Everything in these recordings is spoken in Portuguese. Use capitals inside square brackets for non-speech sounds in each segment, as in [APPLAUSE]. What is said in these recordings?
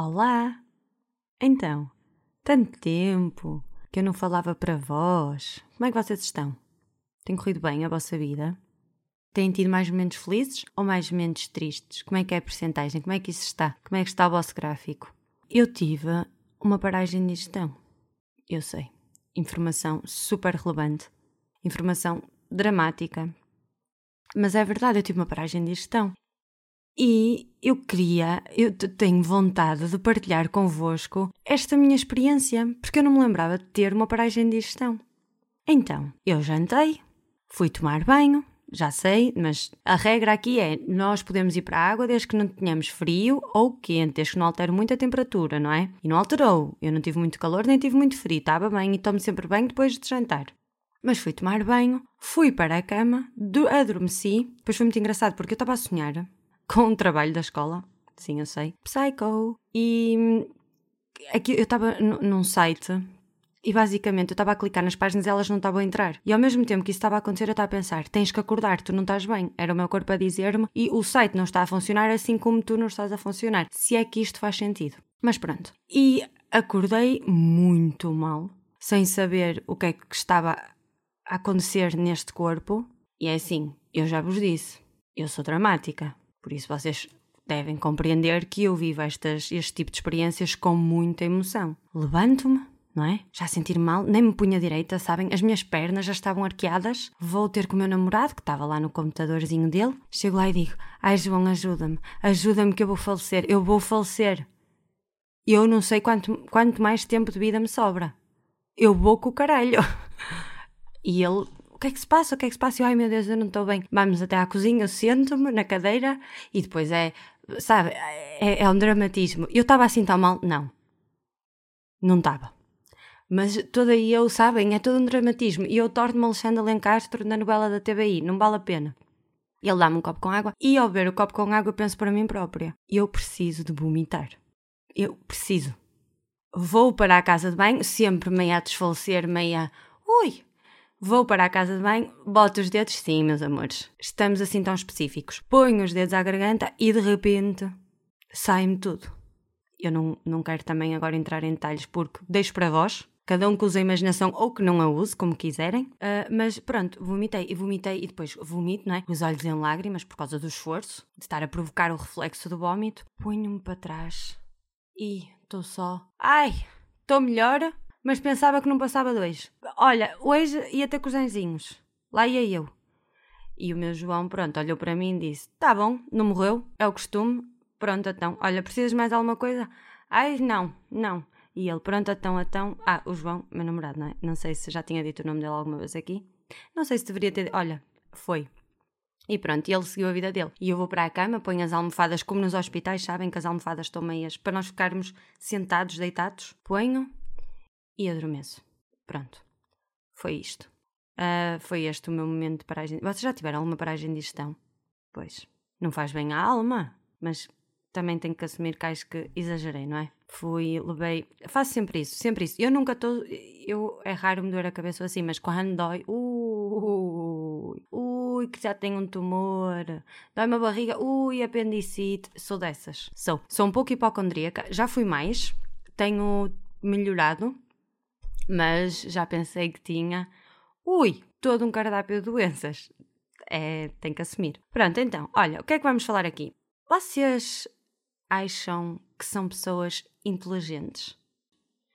Olá! Então, tanto tempo que eu não falava para vós. Como é que vocês estão? Tem corrido bem a vossa vida? Têm tido mais momentos felizes ou mais momentos tristes? Como é que é a percentagem? Como é que isso está? Como é que está o vosso gráfico? Eu tive uma paragem de gestão. Eu sei. Informação super relevante. Informação dramática. Mas é verdade, eu tive uma paragem de gestão. E eu queria, eu tenho vontade de partilhar convosco esta minha experiência, porque eu não me lembrava de ter uma paragem de gestão. Então, eu jantei, fui tomar banho, já sei, mas a regra aqui é nós podemos ir para a água desde que não tenhamos frio ou quente, desde que não altere muito a temperatura, não é? E não alterou. Eu não tive muito calor nem tive muito frio, estava bem e tomo sempre banho depois de jantar. Mas fui tomar banho, fui para a cama, adormeci. Depois foi muito engraçado porque eu estava a sonhar com um trabalho da escola. Sim, eu sei. Psycho. E hum, aqui eu estava num site e basicamente eu estava a clicar nas páginas e elas não estavam a entrar. E ao mesmo tempo que isso estava a acontecer, eu estava a pensar: tens que acordar, tu não estás bem. Era o meu corpo a dizer-me e o site não está a funcionar assim como tu não estás a funcionar. Se é que isto faz sentido. Mas pronto. E acordei muito mal, sem saber o que é que estava a acontecer neste corpo. E é assim, eu já vos disse, eu sou dramática. Por isso vocês devem compreender que eu vivo estas, este tipo de experiências com muita emoção. Levanto-me, não é? Já sentir mal, nem me punha direita, sabem? As minhas pernas já estavam arqueadas. Vou ter com o meu namorado, que estava lá no computadorzinho dele. Chego lá e digo: Ai, João, ajuda-me, ajuda-me que eu vou falecer, eu vou falecer. Eu não sei quanto, quanto mais tempo de vida me sobra. Eu vou com o caralho. [LAUGHS] E ele o que é que se passa? O que é que se passa? Eu, ai meu Deus, eu não estou bem. Vamos até à cozinha, eu sento-me na cadeira e depois é, sabe, é, é um dramatismo. Eu estava assim tão mal? Não. Não estava. Mas toda eu, sabem, é todo um dramatismo. E eu torno-me Alexandre Lencastre na novela da TVI. Não vale a pena. Ele dá-me um copo com água e ao beber o copo com água eu penso para mim própria. Eu preciso de vomitar. Eu preciso. Vou para a casa de banho, sempre meia a desfalecer, meia... Ui, Vou para a casa de banho, boto os dedos, sim, meus amores. Estamos assim tão específicos. Ponho os dedos à garganta e de repente sai-me tudo. Eu não, não quero também agora entrar em detalhes porque deixo para vós, cada um que use a imaginação ou que não a use, como quiserem. Uh, mas pronto, vomitei e vomitei e depois vomito, não é? Os olhos em lágrimas por causa do esforço, de estar a provocar o reflexo do vómito. Ponho-me para trás e estou só. Ai, estou melhor? mas pensava que não passava dois. Olha, hoje ia ter cozinzinhos. Lá ia eu. E o meu João, pronto, olhou para mim e disse: Tá bom, não morreu, é o costume. Pronto, então. Olha, precisas mais alguma coisa? Ai, não, não. E ele, pronto, então, então. Ah, o João, meu namorado, não é? Não sei se já tinha dito o nome dele alguma vez aqui. Não sei se deveria ter. Olha, foi. E pronto, ele seguiu a vida dele. E eu vou para a cama, ponho as almofadas, como nos hospitais, sabem que as almofadas estão meias, para nós ficarmos sentados, deitados. Ponho, e adormeço. Pronto. Foi isto. Uh, foi este o meu momento de paragem. Vocês já tiveram alguma paragem de gestão? Pois. Não faz bem à alma, mas também tenho que assumir que acho que exagerei, não é? Fui, levei. Faço sempre isso, sempre isso. Eu nunca estou. Eu, é raro me doer a cabeça assim, mas quando dói. Ui, ui, que já tenho um tumor. Dói-me a barriga. Ui, apendicite. Sou dessas. Sou. Sou um pouco hipocondríaca. Já fui mais. Tenho melhorado mas já pensei que tinha, ui, todo um cardápio de doenças. É, tem que assumir. Pronto, então, olha, o que é que vamos falar aqui? Vocês acham que são pessoas inteligentes?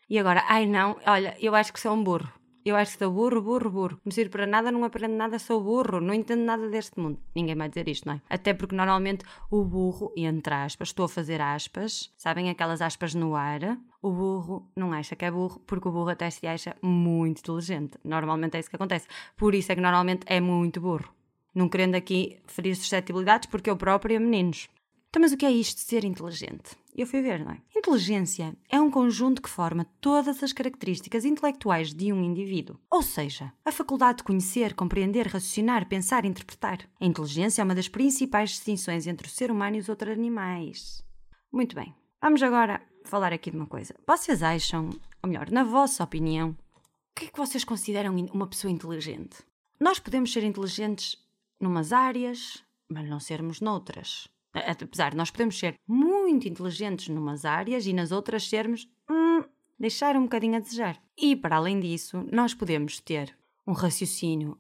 E agora, ai não, olha, eu acho que sou um burro. Eu acho que sou burro, burro, burro. Não sirvo para nada, não aprendo nada, sou burro, não entendo nada deste mundo. Ninguém vai dizer isto, não é? Até porque normalmente o burro, entre aspas, estou a fazer aspas, sabem aquelas aspas no ar? O burro não acha que é burro, porque o burro até se acha muito inteligente. Normalmente é isso que acontece. Por isso é que normalmente é muito burro. Não querendo aqui ferir suscetibilidades, porque eu própria, meninos. Então, mas o que é isto de ser inteligente? Eu fui ver, não é? Inteligência é um conjunto que forma todas as características intelectuais de um indivíduo. Ou seja, a faculdade de conhecer, compreender, raciocinar, pensar interpretar. A inteligência é uma das principais distinções entre o ser humano e os outros animais. Muito bem. Vamos agora falar aqui de uma coisa. Vocês acham, ou melhor, na vossa opinião, o que é que vocês consideram uma pessoa inteligente? Nós podemos ser inteligentes numas áreas, mas não sermos noutras. Apesar de nós podemos ser muito inteligentes numas áreas e nas outras sermos. Hum, deixar um bocadinho a desejar. E, para além disso, nós podemos ter um raciocínio.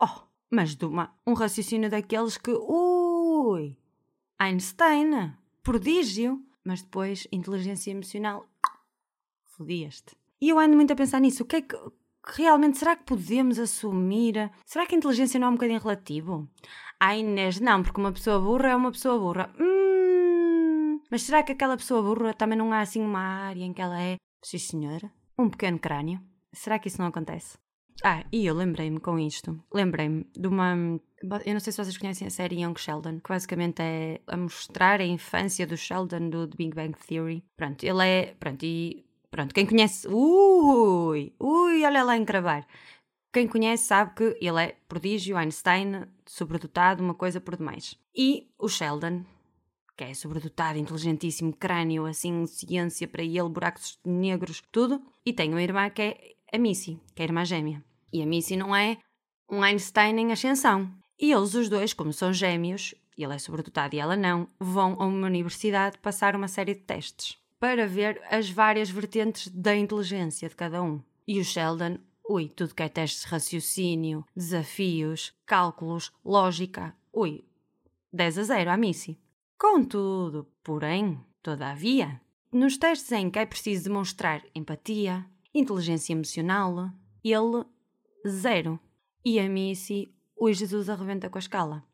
Oh, mas de uma, um raciocínio daqueles que. Ui! Einstein! Prodígio! Mas depois, inteligência emocional. Fodias-te. E eu ando muito a pensar nisso. O que é que. Realmente, será que podemos assumir? Será que a inteligência não é um bocadinho relativo? Ai, Inês, não, porque uma pessoa burra é uma pessoa burra. Hum, mas será que aquela pessoa burra também não há assim uma área em que ela é, sim senhora, um pequeno crânio? Será que isso não acontece? Ah, e eu lembrei-me com isto. Lembrei-me de uma. Eu não sei se vocês conhecem a série Young Sheldon, que basicamente é a mostrar a infância do Sheldon do The Big Bang Theory. Pronto, ele é. Pronto, e. Pronto, quem conhece. Ui! Ui, olha lá encravar. Quem conhece sabe que ele é prodígio, Einstein, sobredotado, uma coisa por demais. E o Sheldon, que é sobredotado, inteligentíssimo, crânio, assim, ciência para ele, buracos negros, tudo. E tem uma irmã que é a Missy, que é a irmã gêmea. E a Missy não é um Einstein em ascensão. E eles, os dois, como são gêmeos, ele é sobredotado e ela não, vão a uma universidade passar uma série de testes para ver as várias vertentes da inteligência de cada um. E o Sheldon, ui, tudo que é testes de raciocínio, desafios, cálculos, lógica, ui, 10 a 0 à Missy. Contudo, porém, todavia, nos testes em que é preciso demonstrar empatia, inteligência emocional, ele zero. E a Missy, o Jesus arrebenta com a escala.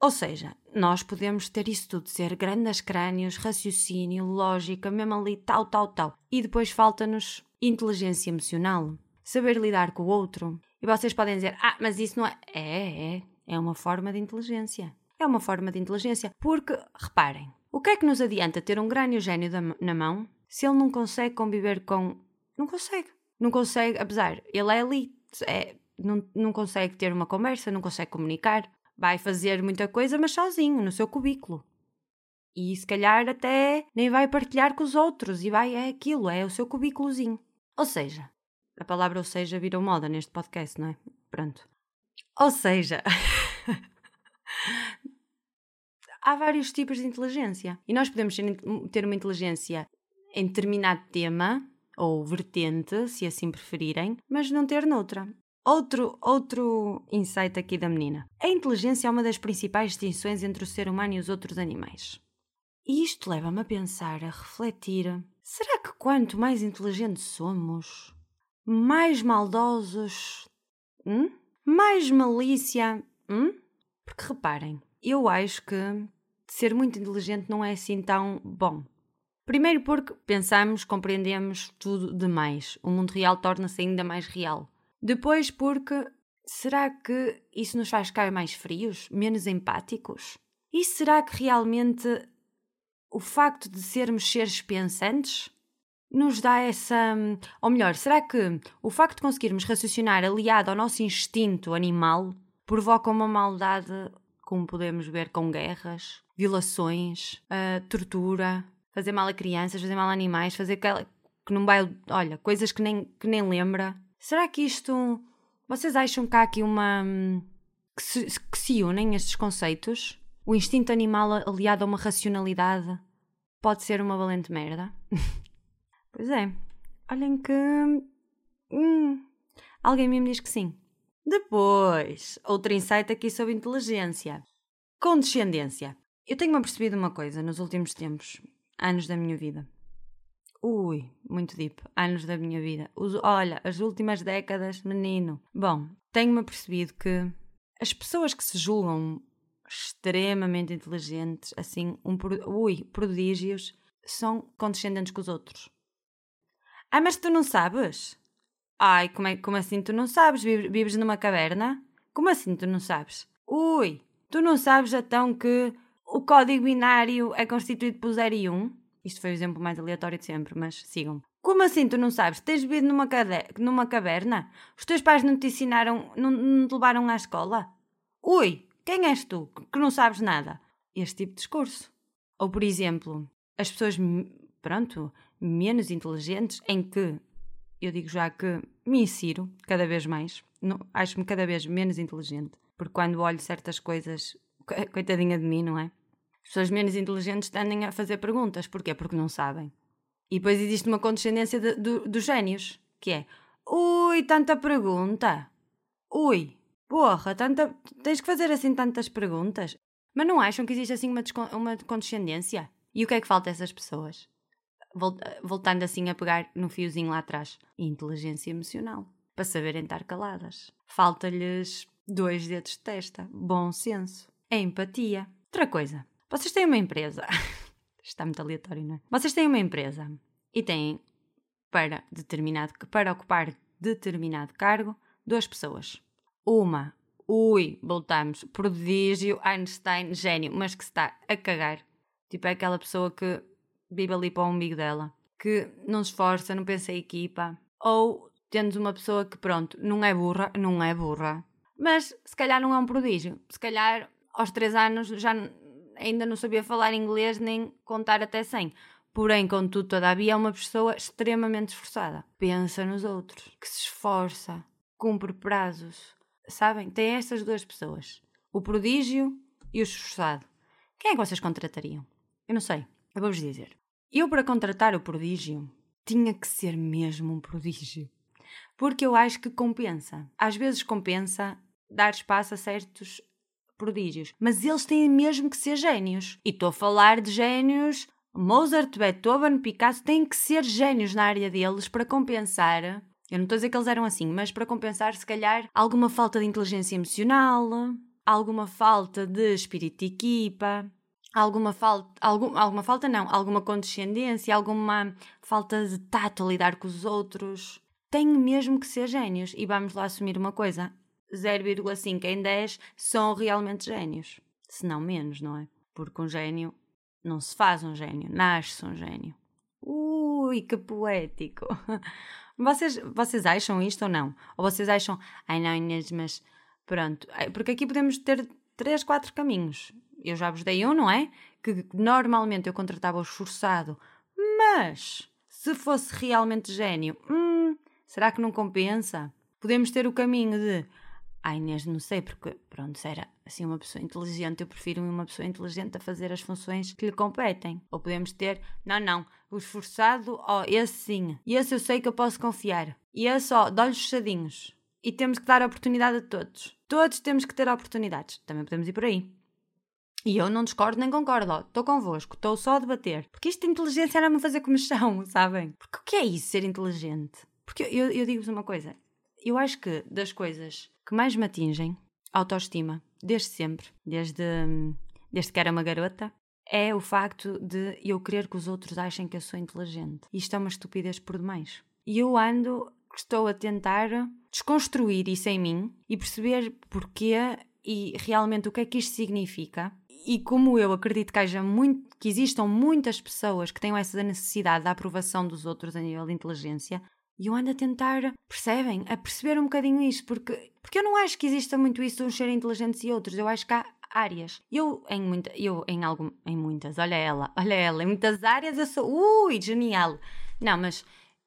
Ou seja, nós podemos ter isso tudo, ser grandes crânios, raciocínio, lógica, mesmo ali, tal, tal, tal. E depois falta-nos inteligência emocional, saber lidar com o outro. E vocês podem dizer, ah, mas isso não é. É, é. É uma forma de inteligência. É uma forma de inteligência. Porque, reparem, o que é que nos adianta ter um crânio gênio na mão se ele não consegue conviver com não consegue. Não consegue, apesar, ele é ali, é, não, não consegue ter uma conversa, não consegue comunicar. Vai fazer muita coisa, mas sozinho, no seu cubículo. E se calhar até nem vai partilhar com os outros e vai, é aquilo, é o seu cubículozinho. Ou seja, a palavra ou seja virou moda neste podcast, não é? Pronto. Ou seja, [LAUGHS] há vários tipos de inteligência. E nós podemos ter uma inteligência em determinado tema ou vertente, se assim preferirem, mas não ter noutra. Outro, outro insight aqui da menina. A inteligência é uma das principais distinções entre o ser humano e os outros animais. E isto leva-me a pensar, a refletir: será que quanto mais inteligentes somos, mais maldosos, hum? mais malícia? Hum? Porque reparem, eu acho que ser muito inteligente não é assim tão bom. Primeiro porque pensamos, compreendemos tudo demais. O mundo real torna-se ainda mais real. Depois porque será que isso nos faz ficar mais frios, menos empáticos? E será que realmente o facto de sermos seres pensantes nos dá essa. Ou melhor, será que o facto de conseguirmos raciocinar aliado ao nosso instinto animal provoca uma maldade, como podemos ver com guerras, violações, uh, tortura, fazer mal a crianças, fazer mal a animais, fazer aquela que não vai, olha, coisas que nem, que nem lembra. Será que isto. Vocês acham que há aqui uma. que se, que se unem estes conceitos? O instinto animal aliado a uma racionalidade pode ser uma valente merda? [LAUGHS] pois é. Olhem que. Hum, alguém me diz que sim. Depois, outro insight aqui sobre inteligência. Condescendência. Eu tenho-me apercebido uma coisa nos últimos tempos anos da minha vida. Ui, muito deep. Anos da minha vida. Os, olha, as últimas décadas, menino. Bom, tenho-me percebido que as pessoas que se julgam extremamente inteligentes, assim, um, ui, prodígios, são condescendentes com os outros. Ah, mas tu não sabes? Ai, como, é, como assim tu não sabes? Vives numa caverna? Como assim tu não sabes? Ui, tu não sabes então que o código binário é constituído por 0 e 1. Isto foi o exemplo mais aleatório de sempre, mas sigam. Como assim tu não sabes? Tens vivido numa, cade... numa caverna? Os teus pais não te ensinaram, não, não te levaram à escola? Ui, quem és tu que não sabes nada? Este tipo de discurso. Ou, por exemplo, as pessoas, pronto, menos inteligentes, em que eu digo já que me insiro cada vez mais, acho-me cada vez menos inteligente, porque quando olho certas coisas, coitadinha de mim, não é? As pessoas menos inteligentes tendem a fazer perguntas. Porquê? Porque não sabem. E depois existe uma condescendência de, dos génios, que é Ui, tanta pergunta. Ui, porra, tanta... tens que fazer assim tantas perguntas. Mas não acham que existe assim uma, uma condescendência? E o que é que falta a essas pessoas? Voltando assim a pegar no fiozinho lá atrás. Inteligência emocional. Para saberem estar caladas. Falta-lhes dois dedos de testa. Bom senso. Empatia. Outra coisa. Vocês têm uma empresa. [LAUGHS] Está muito aleatório, não é? Vocês têm uma empresa e têm para determinado para ocupar determinado cargo duas pessoas. Uma, ui, voltamos, prodígio, Einstein, gênio, mas que está a cagar. Tipo, é aquela pessoa que vive ali para o umbigo dela, que não se esforça, não pensa em equipa. Ou temos uma pessoa que, pronto, não é burra, não é burra, mas se calhar não é um prodígio. Se calhar aos três anos já ainda não sabia falar inglês nem contar até 100. Porém, contudo, todavia, é uma pessoa extremamente esforçada. Pensa nos outros, que se esforça, cumpre prazos. Sabem? Tem estas duas pessoas: o prodígio e o esforçado. Quem é que vocês contratariam? Eu não sei. Eu vou-vos dizer. Eu, para contratar o prodígio, tinha que ser mesmo um prodígio. Porque eu acho que compensa. Às vezes compensa dar espaço a certos prodígios. Mas eles têm mesmo que ser génios. E estou a falar de génios. Mozart, Beethoven, Picasso têm que ser génios na área deles para compensar. Eu não estou a dizer que eles eram assim, mas para compensar, se calhar, alguma falta de inteligência emocional, alguma falta de espírito de equipa, alguma falta, algum, alguma falta não, alguma condescendência, alguma falta de tato a lidar com os outros. Têm mesmo que ser génios. E vamos lá assumir uma coisa: 0,5 em 10 são realmente génios. Se não menos, não é? Porque um gênio não se faz um gênio, nasce um gênio. Ui, que poético! [LAUGHS] Vocês, vocês acham isto ou não? Ou vocês acham, ai não, Inês, mas pronto. Porque aqui podemos ter três, quatro caminhos. Eu já vos dei um, não é? Que normalmente eu contratava o esforçado, mas se fosse realmente gênio, hum, será que não compensa? Podemos ter o caminho de Ai, Inês, não sei, porque, pronto, se era assim uma pessoa inteligente, eu prefiro uma pessoa inteligente a fazer as funções que lhe competem. Ou podemos ter, não, não, o esforçado, ó, oh, esse sim, esse eu sei que eu posso confiar. E esse, ó, de olhos fechadinhos. E temos que dar oportunidade a todos. Todos temos que ter oportunidades. Também podemos ir por aí. E eu não discordo nem concordo, estou convosco, estou só a debater. Porque isto de inteligência era-me fazer comichão, [LAUGHS] sabem? Porque o que é isso, ser inteligente? Porque eu, eu digo-vos uma coisa, eu acho que das coisas que mais me atingem, autoestima, desde sempre, desde, desde que era uma garota, é o facto de eu querer que os outros achem que eu sou inteligente. Isto é uma estupidez por demais. E eu ando, estou a tentar desconstruir isso em mim e perceber porquê e realmente o que é que isto significa. E como eu acredito que, haja muito, que existam muitas pessoas que tenham essa necessidade da aprovação dos outros a nível de inteligência, e eu ando a tentar, percebem? A perceber um bocadinho isso, porque, porque eu não acho que exista muito isso de uns serem inteligentes e outros. Eu acho que há áreas. Eu em muita, eu em algum, em muitas, olha ela, olha ela, em muitas áreas eu sou, ui, genial. Não, mas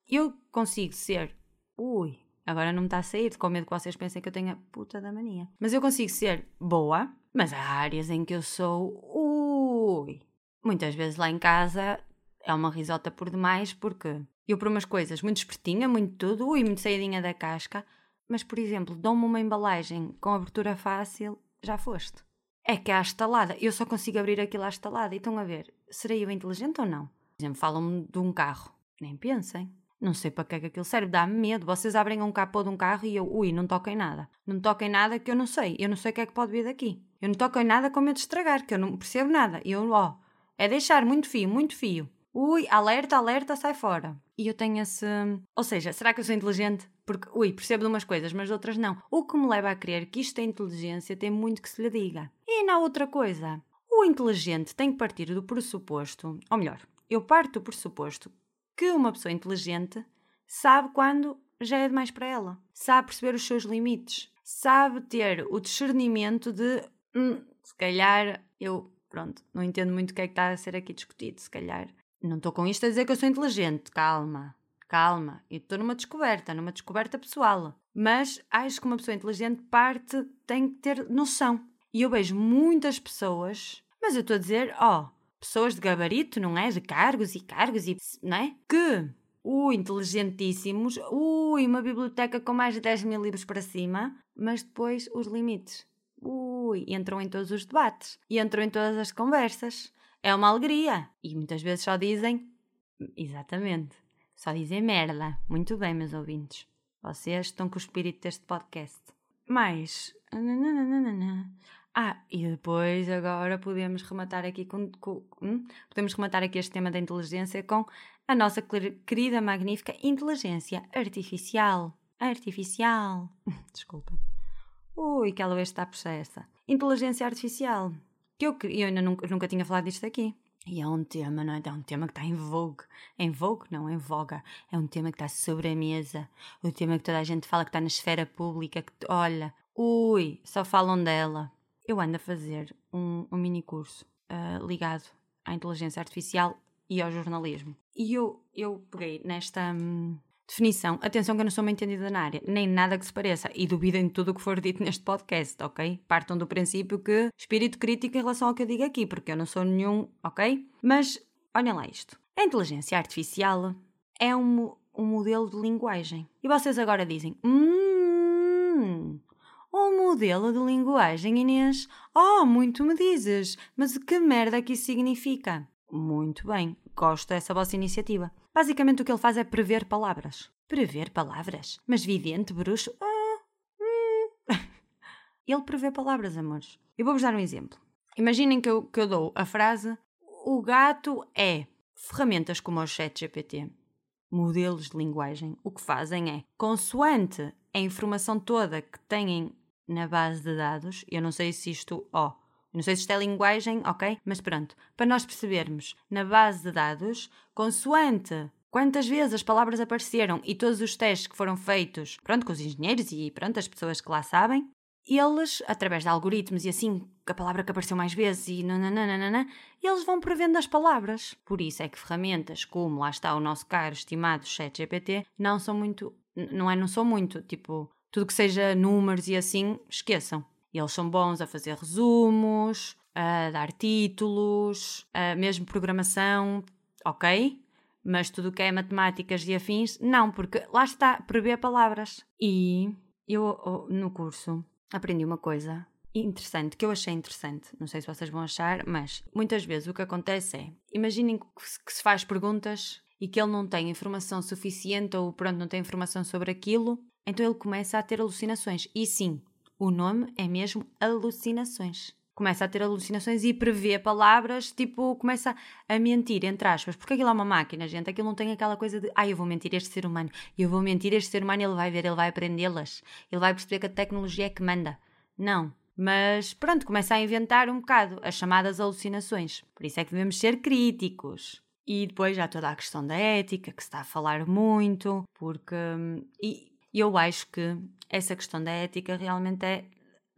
eu consigo ser, ui, agora não me está a sair, com medo que vocês pensem que eu tenho a puta da mania. Mas eu consigo ser boa, mas há áreas em que eu sou, ui. Muitas vezes lá em casa é uma risota por demais porque eu por umas coisas muito espertinha, muito tudo e muito saídinha da casca, mas por exemplo, dou-me uma embalagem com abertura fácil, já foste. É que há estalada, eu só consigo abrir aquilo à estalada. E estão a ver, serei eu inteligente ou não? Por exemplo, falam-me de um carro, nem pensem. Não sei para que é que aquilo serve, dá-me medo. Vocês abrem um capô de um carro e eu, ui, não toquem nada. Não toquem nada que eu não sei. Eu não sei o que é que pode vir daqui. Eu não toco em nada com medo de estragar, que eu não percebo nada. Eu, ó, é deixar muito fio, muito fio. Ui, alerta, alerta, sai fora. E eu tenho esse. Ou seja, será que eu sou inteligente? Porque, ui, percebo de umas coisas, mas de outras não. O que me leva a crer que isto é inteligência tem muito que se lhe diga. E na outra coisa, o inteligente tem que partir do pressuposto, ou melhor, eu parto do pressuposto que uma pessoa inteligente sabe quando já é demais para ela, sabe perceber os seus limites, sabe ter o discernimento de hum, se calhar eu, pronto, não entendo muito o que é que está a ser aqui discutido, se calhar não estou com isto a dizer que eu sou inteligente, calma, calma. Eu estou numa descoberta, numa descoberta pessoal. Mas acho que uma pessoa inteligente parte tem que ter noção. E eu vejo muitas pessoas, Mas eu estou a dizer, ó, oh, pessoas de gabarito, não é? De cargos e cargos e. não é? Que ui, inteligentíssimos, ui, uma biblioteca com mais de 10 mil livros para cima, mas depois os limites. Ui, entram em todos os debates entram em todas as conversas. É uma alegria. E muitas vezes só dizem. Exatamente. Só dizem merda. Muito bem, meus ouvintes. Vocês estão com o espírito deste podcast. Mas. Ah, e depois agora podemos rematar aqui com, com hum? podemos rematar aqui este tema da inteligência com a nossa querida, magnífica inteligência artificial. Artificial. [LAUGHS] Desculpa. Ui, que ela hoje está possessa. Inteligência artificial. Que eu, eu ainda nunca, nunca tinha falado disto aqui. E é um tema, não é? É um tema que está em vogue. Em vogue? Não, em voga. É um tema que está sobre a mesa. O tema que toda a gente fala que está na esfera pública. Que, olha, ui, só falam dela eu ando a fazer um, um mini curso uh, ligado à inteligência artificial e ao jornalismo. E eu, eu peguei nesta hum, definição. Atenção que eu não sou uma entendida na área, nem nada que se pareça, e duvidem de tudo o que for dito neste podcast, ok? Partam do princípio que espírito crítico em relação ao que eu digo aqui, porque eu não sou nenhum, ok? Mas olhem lá isto. A inteligência artificial é um, um modelo de linguagem. E vocês agora dizem, hum, um modelo de linguagem, Inês? Oh, muito me dizes! Mas que merda que isso significa? Muito bem, gosto dessa vossa iniciativa. Basicamente o que ele faz é prever palavras. Prever palavras? Mas vidente, bruxo? Ah, hum. [LAUGHS] ele prevê palavras, amores. Eu vou-vos dar um exemplo. Imaginem que eu, que eu dou a frase O gato é ferramentas como o chat GPT. Modelos de linguagem. O que fazem é, consoante a informação toda que têm na base de dados. Eu não sei se isto, ó, oh, não sei se isto é linguagem, ok? Mas pronto, para nós percebermos na base de dados, consoante quantas vezes as palavras apareceram e todos os testes que foram feitos, pronto, com os engenheiros e pronto, as pessoas que lá sabem, eles, através de algoritmos e assim, a palavra que apareceu mais vezes e nananana, eles vão prevendo as palavras. Por isso é que ferramentas como lá está o nosso caro estimado ChatGPT não são muito, não é, não são muito, tipo, tudo que seja números e assim, esqueçam. Eles são bons a fazer resumos, a dar títulos, a mesmo programação, ok? Mas tudo o que é matemáticas e afins, não, porque lá está, prever palavras. E eu, no curso, aprendi uma coisa interessante, que eu achei interessante. Não sei se vocês vão achar, mas muitas vezes o que acontece é, imaginem que se faz perguntas e que ele não tem informação suficiente ou pronto, não tem informação sobre aquilo então ele começa a ter alucinações. E sim, o nome é mesmo alucinações. Começa a ter alucinações e prevê palavras, tipo, começa a mentir, entre aspas. Porque aquilo é uma máquina, gente. Aquilo não tem aquela coisa de, ah, eu vou mentir este ser humano. Eu vou mentir este ser humano, ele vai ver, ele vai aprendê-las. Ele vai perceber que a tecnologia é que manda. Não. Mas pronto, começa a inventar um bocado as chamadas alucinações. Por isso é que devemos ser críticos. E depois já toda a questão da ética, que se está a falar muito, porque. E, e eu acho que essa questão da ética realmente é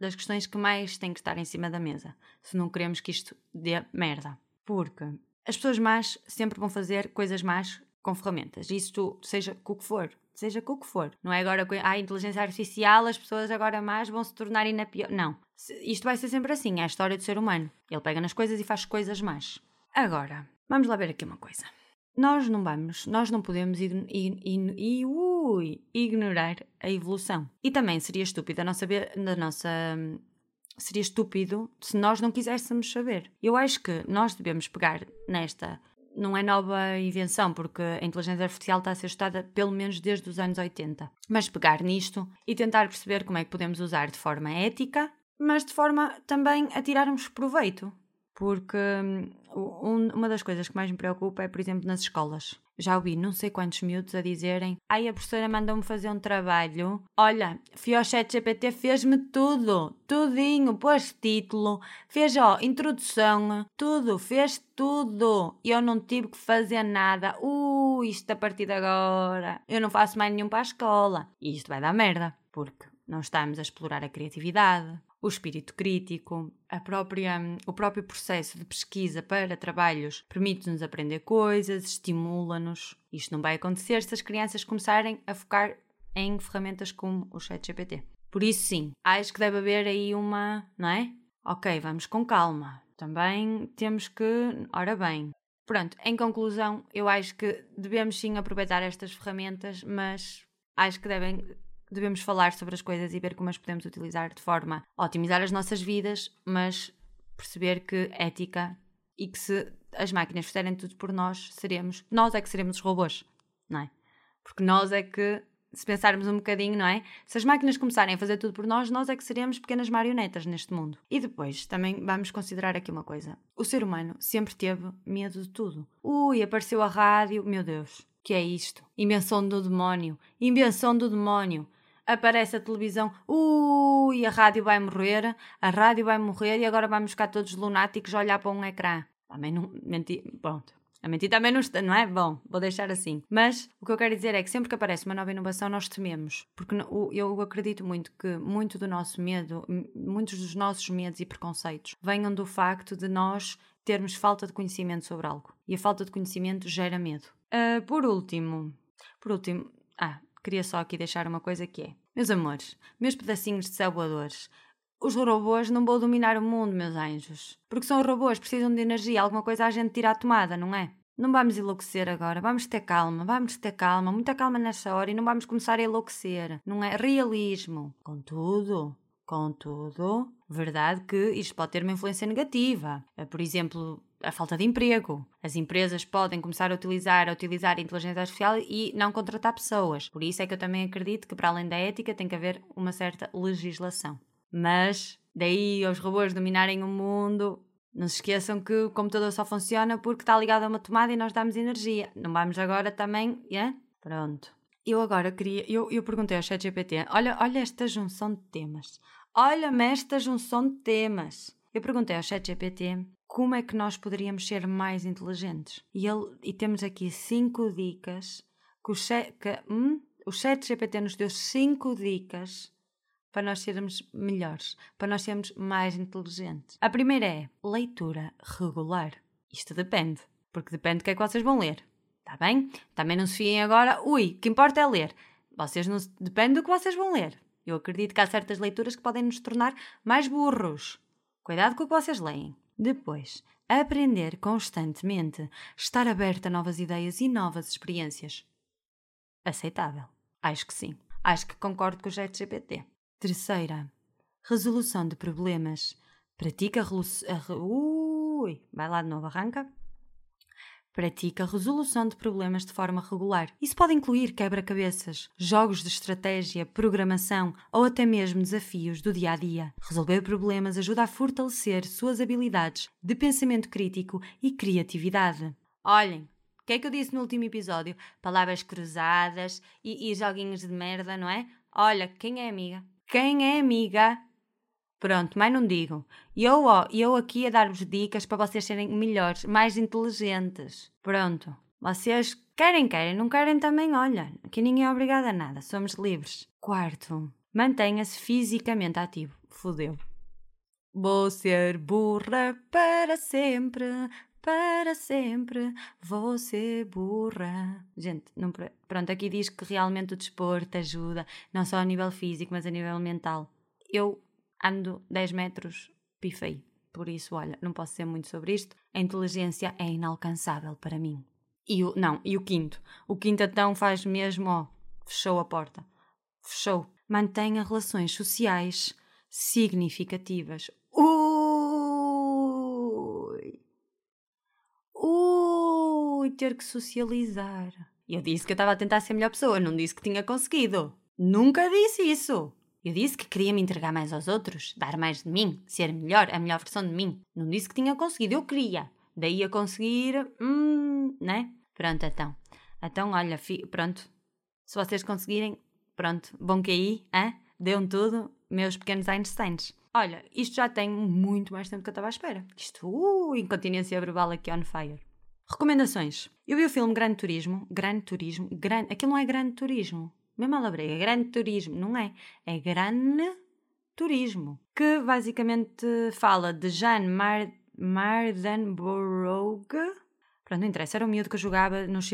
das questões que mais tem que estar em cima da mesa, se não queremos que isto dê merda. Porque as pessoas más sempre vão fazer coisas más com ferramentas, isso seja com o que for, seja com o que for. Não é agora com a inteligência artificial, as pessoas agora más vão se tornar na pior. Não. Isto vai ser sempre assim, é a história do ser humano. Ele pega nas coisas e faz coisas más. Agora, vamos lá ver aqui uma coisa nós não vamos, nós não podemos ign ign ui, ignorar a evolução. E também seria estúpido a nossa, a nossa seria estúpido se nós não quiséssemos saber. Eu acho que nós devemos pegar nesta não é nova invenção, porque a inteligência artificial está a ser estudada pelo menos desde os anos 80. Mas pegar nisto e tentar perceber como é que podemos usar de forma ética, mas de forma também a tirarmos proveito. Porque um, uma das coisas que mais me preocupa é, por exemplo, nas escolas. Já ouvi não sei quantos miúdos a dizerem Ai, a professora mandou-me fazer um trabalho. Olha, fui ao chat GPT, fez-me tudo. Tudinho, pôs título, fez, ó, introdução, tudo, fez tudo. E eu não tive que fazer nada. Uh, isto a partir de agora. Eu não faço mais nenhum para a escola. E isto vai dar merda. Porque não estamos a explorar a criatividade, o espírito crítico, própria, o próprio processo de pesquisa para trabalhos permite-nos aprender coisas, estimula-nos. Isto não vai acontecer se as crianças começarem a focar em ferramentas como o ChatGPT. Por isso, sim, acho que deve haver aí uma, não é? Ok, vamos com calma. Também temos que. Ora bem. Pronto, em conclusão, eu acho que devemos sim aproveitar estas ferramentas, mas acho que devem, devemos falar sobre as coisas e ver como as podemos utilizar de forma a otimizar as nossas vidas, mas perceber que ética e que se as máquinas fizerem tudo por nós, seremos, nós é que seremos os robôs, não é? Porque nós é que, se pensarmos um bocadinho, não é? Se as máquinas começarem a fazer tudo por nós, nós é que seremos pequenas marionetas neste mundo. E depois, também vamos considerar aqui uma coisa. O ser humano sempre teve medo de tudo. Ui, apareceu a rádio, meu Deus, que é isto? Invenção do demónio, invenção do demónio aparece a televisão, ui, a rádio vai morrer, a rádio vai morrer e agora vamos ficar todos lunáticos a olhar para um ecrã. Também não menti. Pronto. A mentir também não está, não é? Bom, vou deixar assim. Mas o que eu quero dizer é que sempre que aparece uma nova inovação, nós tememos. Porque eu acredito muito que muito do nosso medo, muitos dos nossos medos e preconceitos venham do facto de nós termos falta de conhecimento sobre algo. E a falta de conhecimento gera medo. Uh, por último, por último, ah, queria só aqui deixar uma coisa que é: meus amores, meus pedacinhos de sabotadores, os robôs não vão dominar o mundo, meus anjos. Porque são robôs, precisam de energia, alguma coisa a gente tira à tomada, não é? Não vamos enlouquecer agora, vamos ter calma, vamos ter calma, muita calma nessa hora e não vamos começar a enlouquecer, não é? Realismo. Contudo, contudo, verdade que isto pode ter uma influência negativa. Eh, por exemplo, a falta de emprego. As empresas podem começar a utilizar, a utilizar a inteligência artificial e não contratar pessoas. Por isso é que eu também acredito que, para além da ética, tem que haver uma certa legislação. Mas daí aos robôs dominarem o mundo, não se esqueçam que o computador só funciona porque está ligado a uma tomada e nós damos energia. Não vamos agora também. Yeah? Pronto. Eu agora queria. Eu, eu perguntei ao ChatGPT: olha, olha esta junção de temas. Olha-me esta junção de temas. Eu perguntei ao ChatGPT como é que nós poderíamos ser mais inteligentes. E, ele, e temos aqui cinco dicas que o, chat, hum, o ChatGPT nos deu cinco dicas para nós sermos melhores, para nós sermos mais inteligentes. A primeira é leitura regular. Isto depende, porque depende do que é que vocês vão ler. Está bem? Também não se fiem agora, ui, o que importa é ler. Vocês não depende do que vocês vão ler. Eu acredito que há certas leituras que podem nos tornar mais burros. Cuidado com o que vocês leem. Depois, aprender constantemente, estar aberto a novas ideias e novas experiências. Aceitável. Acho que sim. Acho que concordo com o GPT. Terceira, resolução de problemas. Pratica a Ui, vai lá de novo, arranca. Pratica resolução de problemas de forma regular. Isso pode incluir quebra-cabeças, jogos de estratégia, programação ou até mesmo desafios do dia a dia. Resolver problemas ajuda a fortalecer suas habilidades de pensamento crítico e criatividade. Olhem, o que é que eu disse no último episódio? Palavras cruzadas e, e joguinhos de merda, não é? Olha, quem é amiga? Quem é amiga? Pronto, mais não digo. E eu, ó, eu aqui a dar-vos dicas para vocês serem melhores, mais inteligentes. Pronto. Vocês querem, querem, não querem também, olha. Aqui ninguém é obrigado a nada, somos livres. Quarto, mantenha-se fisicamente ativo. Fudeu. Vou ser burra para sempre, para sempre, vou ser burra. Gente, não, pronto, aqui diz que realmente o desporto ajuda, não só a nível físico, mas a nível mental. Eu ando 10 metros, pifei. Por isso, olha, não posso ser muito sobre isto. A inteligência é inalcançável para mim. E o, não, e o quinto? O quinto então faz mesmo, ó, fechou a porta. Fechou. Mantenha relações sociais significativas. Uh! Ui, ter que socializar. Eu disse que eu estava a tentar ser a melhor pessoa, não disse que tinha conseguido. Nunca disse isso. Eu disse que queria me entregar mais aos outros, dar mais de mim, ser melhor, a melhor versão de mim. Não disse que tinha conseguido, eu queria. Daí a conseguir, hum, né? Pronto, então. Então, olha, fi, pronto. Se vocês conseguirem, pronto, bom que aí, hein? Deu-me tudo, meus pequenos Einsteins. Olha, isto já tem muito mais tempo que eu estava à espera. Isto, uh, incontinência verbal aqui on fire. Recomendações. Eu vi o filme Grande Turismo. Grande Turismo. Grande, aquilo não é Grande Turismo. Mesmo a labrega. É Grande Turismo. Não é. É Grande Turismo. Que basicamente fala de Jean Mar Mardenborough. Pronto, não interessa. Era o miúdo que jogava nos,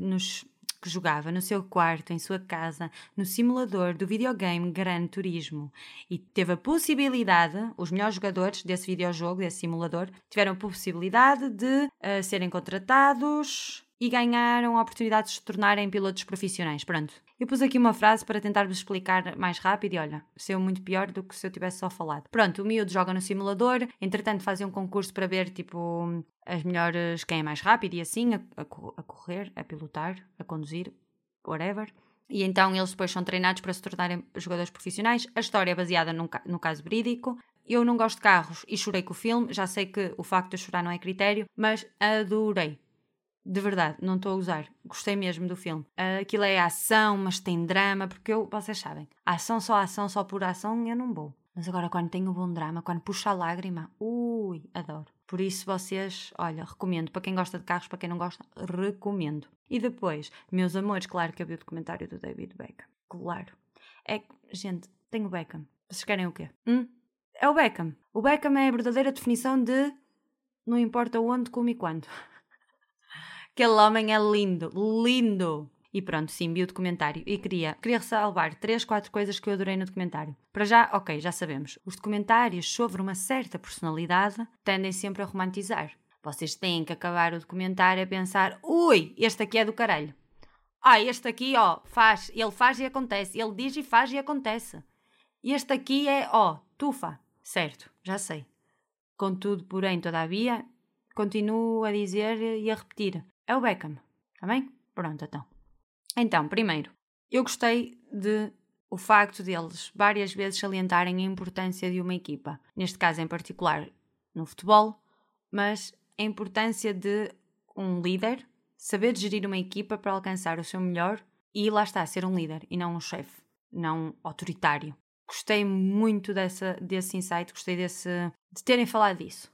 nos que jogava no seu quarto, em sua casa, no simulador do videogame Gran Turismo. E teve a possibilidade, os melhores jogadores desse videojogo, desse simulador, tiveram a possibilidade de uh, serem contratados e ganharam a oportunidade de se tornarem pilotos profissionais. Pronto. Eu pus aqui uma frase para tentar-vos explicar mais rápido e olha, saiu muito pior do que se eu tivesse só falado. Pronto, o miúdo joga no simulador, entretanto fazem um concurso para ver, tipo, as melhores, quem é mais rápido e assim, a, a, a correr, a pilotar, a conduzir, whatever. E então eles depois são treinados para se tornarem jogadores profissionais. A história é baseada num, no caso verídico. Eu não gosto de carros e chorei com o filme. Já sei que o facto de eu chorar não é critério, mas adorei. De verdade, não estou a usar. Gostei mesmo do filme. Aquilo é ação, mas tem drama, porque eu, vocês sabem, ação só ação, só por ação, eu não vou. Mas agora, quando tem um bom drama, quando puxa a lágrima, ui, adoro. Por isso, vocês, olha, recomendo. Para quem gosta de carros, para quem não gosta, recomendo. E depois, meus amores, claro que eu vi o documentário do David Beckham. Claro. É que, gente, tenho o Beckham. Vocês querem o quê? Hum? É o Beckham. O Beckham é a verdadeira definição de não importa onde, como e quando. [LAUGHS] Aquele homem é lindo, lindo! E pronto, sim, vi o documentário e queria, queria ressalvar três, quatro coisas que eu adorei no documentário. Para já, ok, já sabemos. Os documentários sobre uma certa personalidade tendem sempre a romantizar. Vocês têm que acabar o documentário a pensar: ui, este aqui é do caralho. Ah, este aqui, ó, faz, ele faz e acontece. Ele diz e faz e acontece. Este aqui é, ó, tufa. Certo, já sei. Contudo, porém, todavia, continuo a dizer e a repetir: é o Beckham. Está bem? Pronto, então. Então, primeiro, eu gostei de o facto deles várias vezes salientarem a importância de uma equipa. Neste caso em particular no futebol, mas a importância de um líder saber gerir uma equipa para alcançar o seu melhor e lá está, ser um líder e não um chefe, não autoritário. Gostei muito dessa, desse insight, gostei desse, de terem falado disso.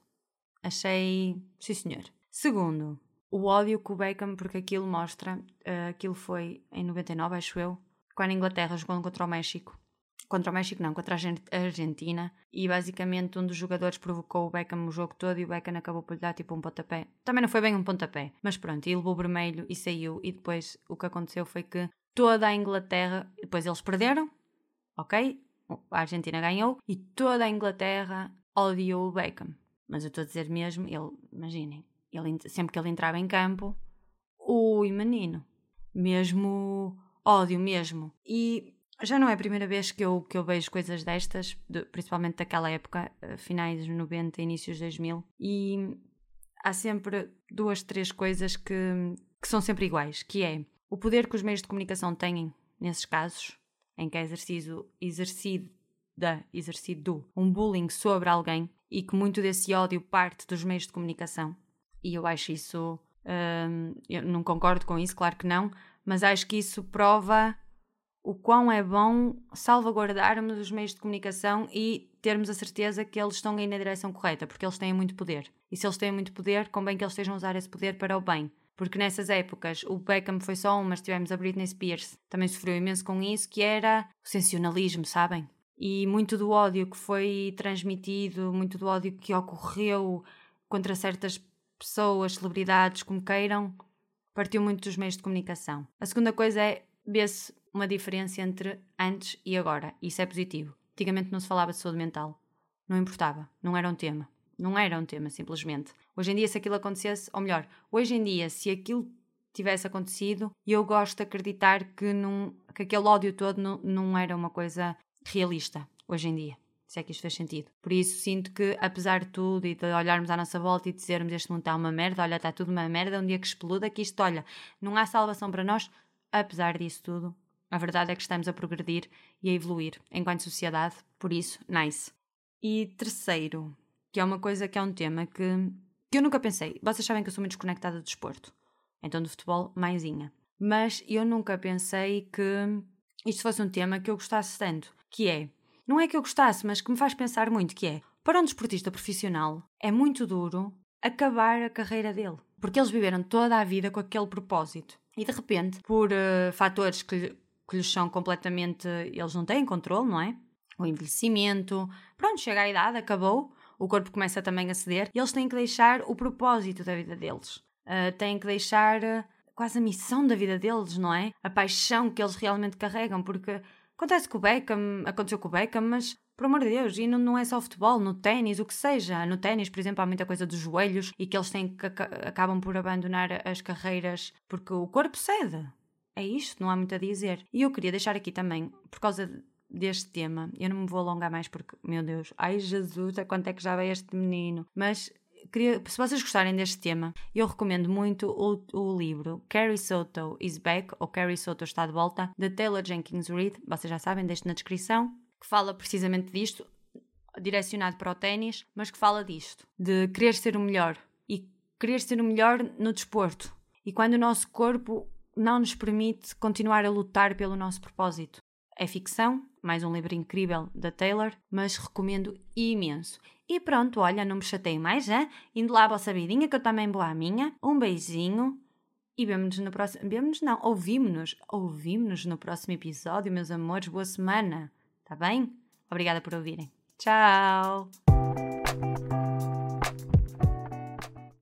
Achei, sim senhor. Segundo, o ódio com o Beckham, porque aquilo mostra, uh, aquilo foi em 99, acho eu, quando a Inglaterra jogou contra o México. Contra o México não, contra a Argentina. E basicamente um dos jogadores provocou o Beckham o jogo todo e o Beckham acabou por lhe dar tipo um pontapé. Também não foi bem um pontapé, mas pronto, ele levou vermelho e saiu. E depois o que aconteceu foi que toda a Inglaterra, depois eles perderam, ok? A Argentina ganhou e toda a Inglaterra odiou o Beckham. Mas eu estou a dizer mesmo, ele, imaginem, ele, sempre que ele entrava em campo, ui menino, mesmo ódio mesmo. E já não é a primeira vez que eu, que eu vejo coisas destas, de, principalmente daquela época, eh, finais dos 90, inícios 2000, e há sempre duas, três coisas que, que são sempre iguais, que é o poder que os meios de comunicação têm nesses casos, em que é exercido, exercido, da, exercido um bullying sobre alguém e que muito desse ódio parte dos meios de comunicação e eu acho isso. Hum, eu não concordo com isso, claro que não, mas acho que isso prova o quão é bom salvaguardarmos os meios de comunicação e termos a certeza que eles estão indo na direção correta, porque eles têm muito poder. E se eles têm muito poder, convém que eles estejam a usar esse poder para o bem. Porque nessas épocas o Beckham foi só um, mas tivemos a Britney Spears. Também sofreu imenso com isso, que era o sensacionalismo, sabem? E muito do ódio que foi transmitido, muito do ódio que ocorreu contra certas pessoas, celebridades, como queiram, partiu muito dos meios de comunicação. A segunda coisa é ver-se uma diferença entre antes e agora. Isso é positivo. Antigamente não se falava de saúde mental. Não importava. Não era um tema. Não era um tema, simplesmente. Hoje em dia, se aquilo acontecesse, ou melhor, hoje em dia, se aquilo tivesse acontecido, eu gosto de acreditar que, não, que aquele ódio todo não, não era uma coisa realista, hoje em dia se é que isto fez sentido. Por isso sinto que, apesar de tudo e de olharmos à nossa volta e dizermos este mundo está uma merda, olha, está tudo uma merda, um dia que exploda, que isto, olha, não há salvação para nós, apesar disso tudo, a verdade é que estamos a progredir e a evoluir enquanto sociedade, por isso, nice. E terceiro, que é uma coisa que é um tema que, que eu nunca pensei. Vocês sabem que eu sou muito desconectada do desporto, então do futebol, maisinha. Mas eu nunca pensei que isto fosse um tema que eu gostasse tanto, que é não é que eu gostasse, mas que me faz pensar muito, que é, para um desportista profissional, é muito duro acabar a carreira dele. Porque eles viveram toda a vida com aquele propósito. E de repente, por uh, fatores que, que lhes são completamente. eles não têm controle, não é? O envelhecimento. Pronto, chega a idade, acabou. O corpo começa também a ceder. E eles têm que deixar o propósito da vida deles. Uh, têm que deixar. Uh, quase a missão da vida deles, não é? A paixão que eles realmente carregam, porque acontece com o Beckham, aconteceu com o Beckham, mas por amor de Deus, e não, não é só futebol, no ténis, o que seja. No ténis, por exemplo, há muita coisa dos joelhos e que eles têm que acabam por abandonar as carreiras porque o corpo cede. É isto, não há muito a dizer. E eu queria deixar aqui também, por causa deste tema, eu não me vou alongar mais porque, meu Deus, ai Jesus, a quanto é que já veio este menino? Mas queria, se vocês gostarem deste tema, eu recomendo muito o, o livro Carrie Soto is Back ou Carrie Soto está de volta, de Taylor Jenkins Reid. Vocês já sabem, deixo na descrição, que fala precisamente disto, direcionado para o ténis, mas que fala disto, de querer ser o melhor e querer ser o melhor no desporto. E quando o nosso corpo não nos permite continuar a lutar pelo nosso propósito. É ficção, mais um livro incrível da Taylor, mas recomendo imenso. E pronto, olha, não me chatei mais, hein? Indo lá a vossa vidinha, que eu também vou à minha. Um beijinho e vemo-nos no próximo. Vemo-nos, não, ouvimos-nos. Ouvimos-nos no próximo episódio, meus amores. Boa semana, tá bem? Obrigada por ouvirem. Tchau!